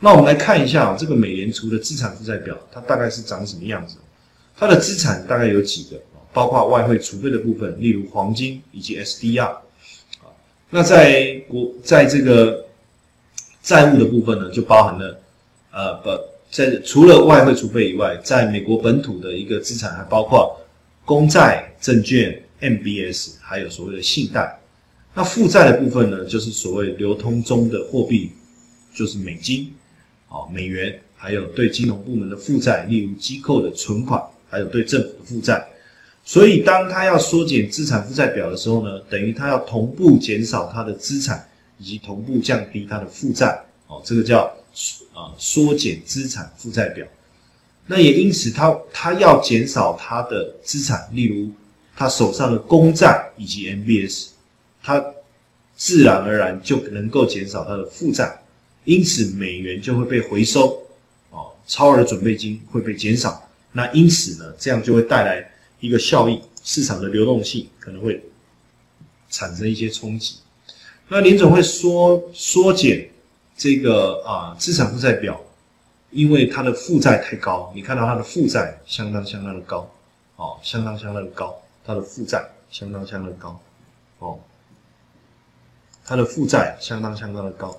那我们来看一下这个美联储的资产负债表，它大概是长什么样子？它的资产大概有几个？包括外汇储备的部分，例如黄金以及 SDR 啊。那在国在这个债务的部分呢，就包含了呃不在除了外汇储备以外，在美国本土的一个资产还包括公债、证券、MBS，还有所谓的信贷。那负债的部分呢，就是所谓流通中的货币，就是美金。哦，美元还有对金融部门的负债，例如机构的存款，还有对政府的负债。所以，当他要缩减资产负债表的时候呢，等于他要同步减少他的资产，以及同步降低他的负债。哦，这个叫啊缩减资产负债表。那也因此，他他要减少他的资产，例如他手上的公债以及 MBS，他自然而然就能够减少他的负债。因此，美元就会被回收，哦，超额准备金会被减少。那因此呢，这样就会带来一个效益，市场的流动性可能会产生一些冲击。那联总会缩缩减这个啊资产负债表，因为它的负债太高，你看到它的负债相当相当的高，哦，相当相当的高，它的负债相当相当的高，哦，它的负债相当相当的高。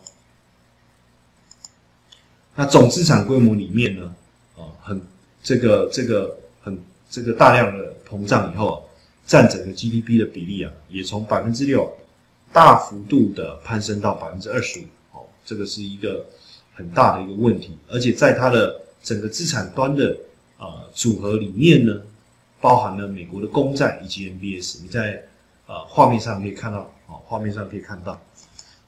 那总资产规模里面呢，啊，很这个这个很这个大量的膨胀以后，占整个 GDP 的比例啊，也从百分之六大幅度的攀升到百分之二十五，哦，这个是一个很大的一个问题，而且在它的整个资产端的啊组合里面呢，包含了美国的公债以及 MBS，你在啊画面上可以看到，啊画面上可以看到。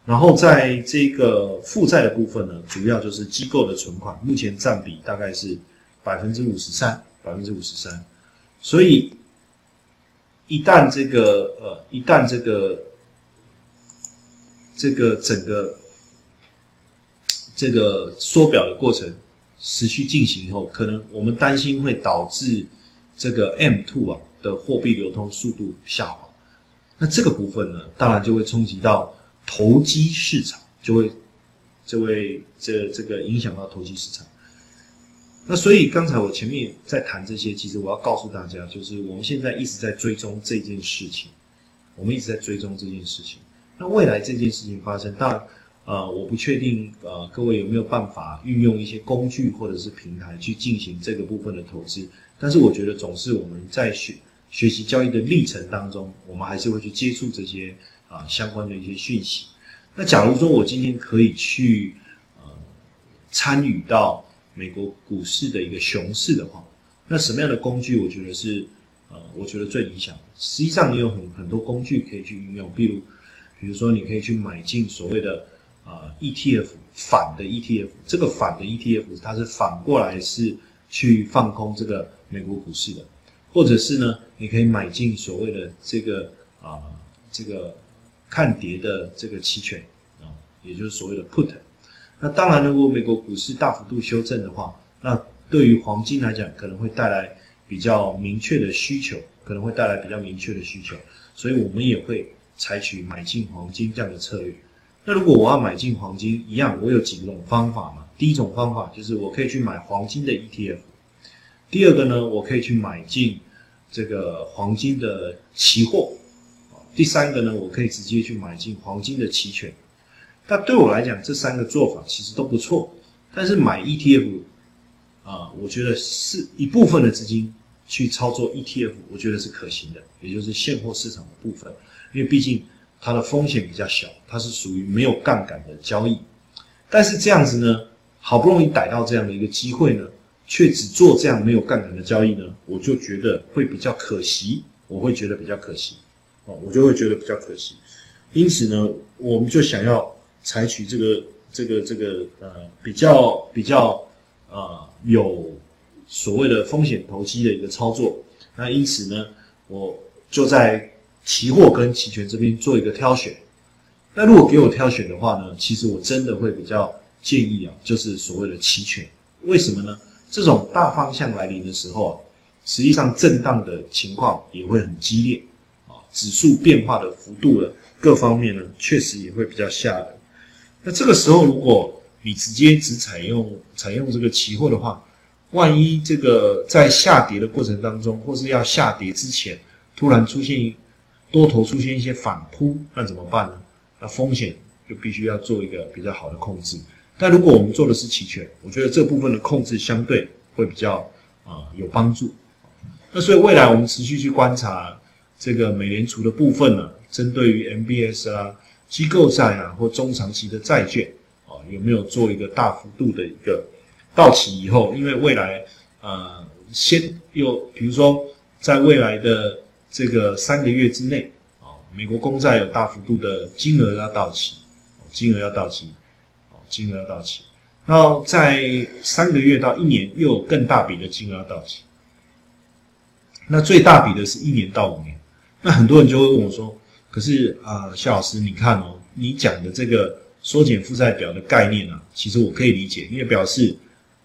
然后在这个负债的部分呢，主要就是机构的存款，目前占比大概是百分之五十三，百分之五十三。所以一旦这个呃，一旦这个这个整个这个缩表的过程持续进行以后，可能我们担心会导致这个 M two 啊的货币流通速度下滑。那这个部分呢，当然就会冲击到。投机市场就会，就会这这个影响到投机市场。那所以刚才我前面在谈这些，其实我要告诉大家，就是我们现在一直在追踪这件事情，我们一直在追踪这件事情。那未来这件事情发生，当然，呃，我不确定，呃，各位有没有办法运用一些工具或者是平台去进行这个部分的投资？但是我觉得，总是我们在学学习交易的历程当中，我们还是会去接触这些。啊，相关的一些讯息。那假如说我今天可以去呃参与到美国股市的一个熊市的话，那什么样的工具我觉得是呃我觉得最理想？实际上你有很很多工具可以去运用，比如比如说你可以去买进所谓的啊 ETF 反的 ETF，这个反的 ETF 它是反过来是去放空这个美国股市的，或者是呢你可以买进所谓的这个啊这个。看跌的这个期权啊，也就是所谓的 put。那当然，如果美国股市大幅度修正的话，那对于黄金来讲，可能会带来比较明确的需求，可能会带来比较明确的需求。所以我们也会采取买进黄金这样的策略。那如果我要买进黄金，一样，我有几种方法嘛？第一种方法就是我可以去买黄金的 ETF。第二个呢，我可以去买进这个黄金的期货。第三个呢，我可以直接去买进黄金的期权。那对我来讲，这三个做法其实都不错。但是买 ETF 啊，我觉得是一部分的资金去操作 ETF，我觉得是可行的，也就是现货市场的部分。因为毕竟它的风险比较小，它是属于没有杠杆的交易。但是这样子呢，好不容易逮到这样的一个机会呢，却只做这样没有杠杆的交易呢，我就觉得会比较可惜。我会觉得比较可惜。哦，我就会觉得比较可惜，因此呢，我们就想要采取这个这个这个呃比较比较呃有所谓的风险投机的一个操作。那因此呢，我就在期货跟期权这边做一个挑选。那如果给我挑选的话呢，其实我真的会比较建议啊，就是所谓的期权。为什么呢？这种大方向来临的时候啊，实际上震荡的情况也会很激烈。指数变化的幅度了，各方面呢，确实也会比较吓人。那这个时候，如果你直接只采用采用这个期货的话，万一这个在下跌的过程当中，或是要下跌之前，突然出现多头出现一些反扑，那怎么办呢？那风险就必须要做一个比较好的控制。但如果我们做的是期权，我觉得这部分的控制相对会比较啊有帮助。那所以未来我们持续去观察这个美联储的部分呢，针对于 MBS 啊、机构债啊或中长期的债券啊，有没有做一个大幅度的一个到期以后，因为未来呃先又比如说在未来的这个三个月之内啊，美国公债有大幅度的金额要到期，金额要到期，哦，金额要到期，那在三个月到一年又有更大笔的金额要到期。那最大笔的是一年到五年，那很多人就会问我说：“可是啊，夏老师，你看哦，你讲的这个缩减负债表的概念啊，其实我可以理解，因为表示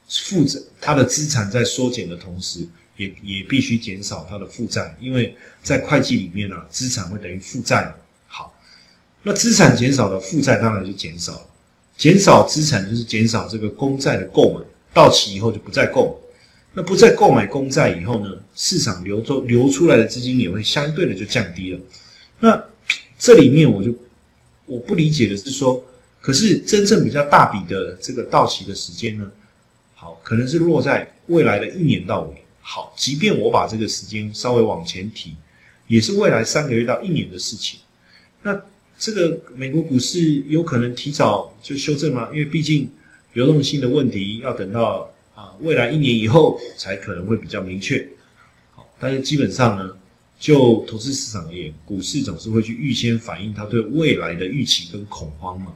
负债它的资产在缩减的同时，也也必须减少它的负债，因为在会计里面呢，资产会等于负债。好，那资产减少了，负债当然就减少了，减少资产就是减少这个公债的购买，到期以后就不再购买。那不再购买公债以后呢，市场流周流出来的资金也会相对的就降低了。那这里面我就我不理解的是说，可是真正比较大笔的这个到期的时间呢，好，可能是落在未来的一年到五年。好，即便我把这个时间稍微往前提，也是未来三个月到一年的事情。那这个美国股市有可能提早就修正吗？因为毕竟流动性的问题要等到。未来一年以后才可能会比较明确。好，但是基本上呢，就投资市场而言，股市总是会去预先反映它对未来的预期跟恐慌嘛。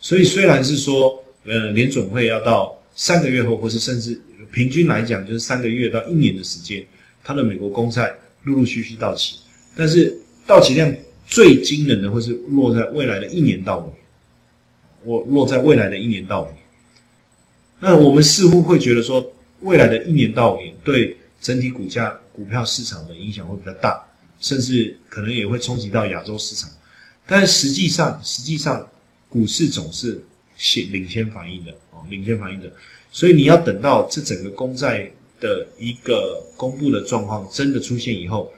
所以虽然是说，呃，联总会要到三个月后，或是甚至平均来讲就是三个月到一年的时间，它的美国公债陆陆续续到期，但是到期量最惊人的会是落在未来的一年到五年，我落在未来的一年到五年。那我们似乎会觉得说，未来的一年到五年对整体股价、股票市场的影响会比较大，甚至可能也会冲击到亚洲市场。但实际上，实际上股市总是先领先反应的哦，领先反应的。所以你要等到这整个公债的一个公布的状况真的出现以后，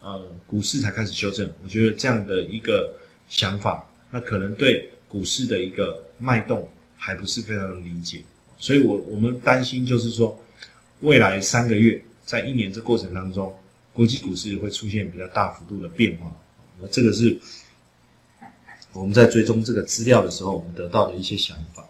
呃，股市才开始修正。我觉得这样的一个想法，那可能对股市的一个脉动还不是非常的理解。所以，我我们担心就是说，未来三个月，在一年这过程当中，国际股市会出现比较大幅度的变化。那这个是我们在追踪这个资料的时候，我们得到的一些想法。